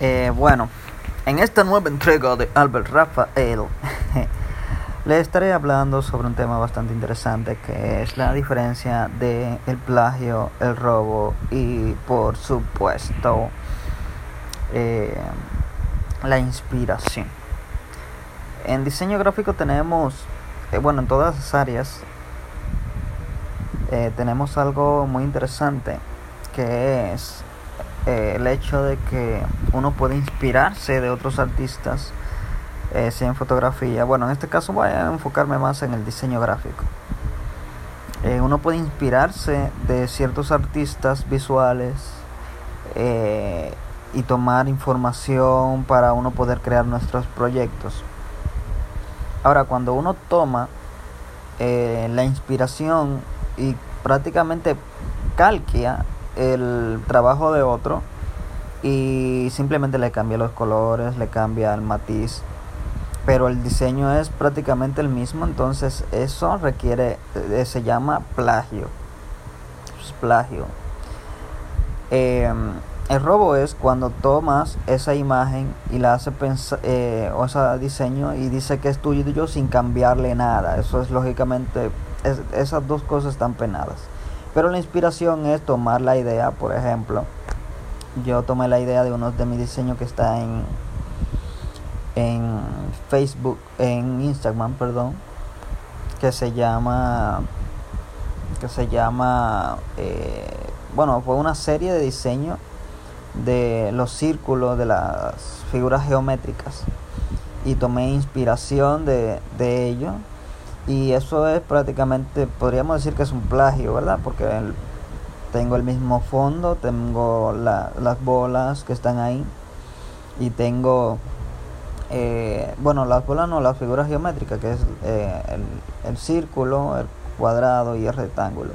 Eh, bueno, en esta nueva entrega de Albert Rafael le estaré hablando sobre un tema bastante interesante que es la diferencia de el plagio, el robo y por supuesto eh, la inspiración. En diseño gráfico tenemos, eh, bueno, en todas las áreas tenemos algo muy interesante que es eh, el hecho de que uno puede inspirarse de otros artistas, eh, sea en fotografía. Bueno, en este caso voy a enfocarme más en el diseño gráfico. Eh, uno puede inspirarse de ciertos artistas visuales y tomar información para uno poder crear nuestros proyectos. Ahora, cuando uno toma la inspiración y prácticamente calquea el trabajo de otro y simplemente le cambia los colores, le cambia el matiz, pero el diseño es prácticamente el mismo, entonces eso requiere, eh, se llama plagio. Plagio. Eh, el robo es cuando tomas esa imagen y la hace pensar, eh, o ese diseño y dice que es tuyo sin cambiarle nada. Eso es lógicamente, es, esas dos cosas están penadas. Pero la inspiración es tomar la idea, por ejemplo, yo tomé la idea de uno de mis diseños que está en, en Facebook, en Instagram, perdón, que se llama, que se llama, eh, bueno, fue una serie de diseños de los círculos, de las figuras geométricas. Y tomé inspiración de, de ello y eso es prácticamente, podríamos decir que es un plagio, ¿verdad? Porque tengo el mismo fondo, tengo la, las bolas que están ahí y tengo, eh, bueno, las bolas no, las figuras geométricas, que es eh, el, el círculo, el cuadrado y el rectángulo.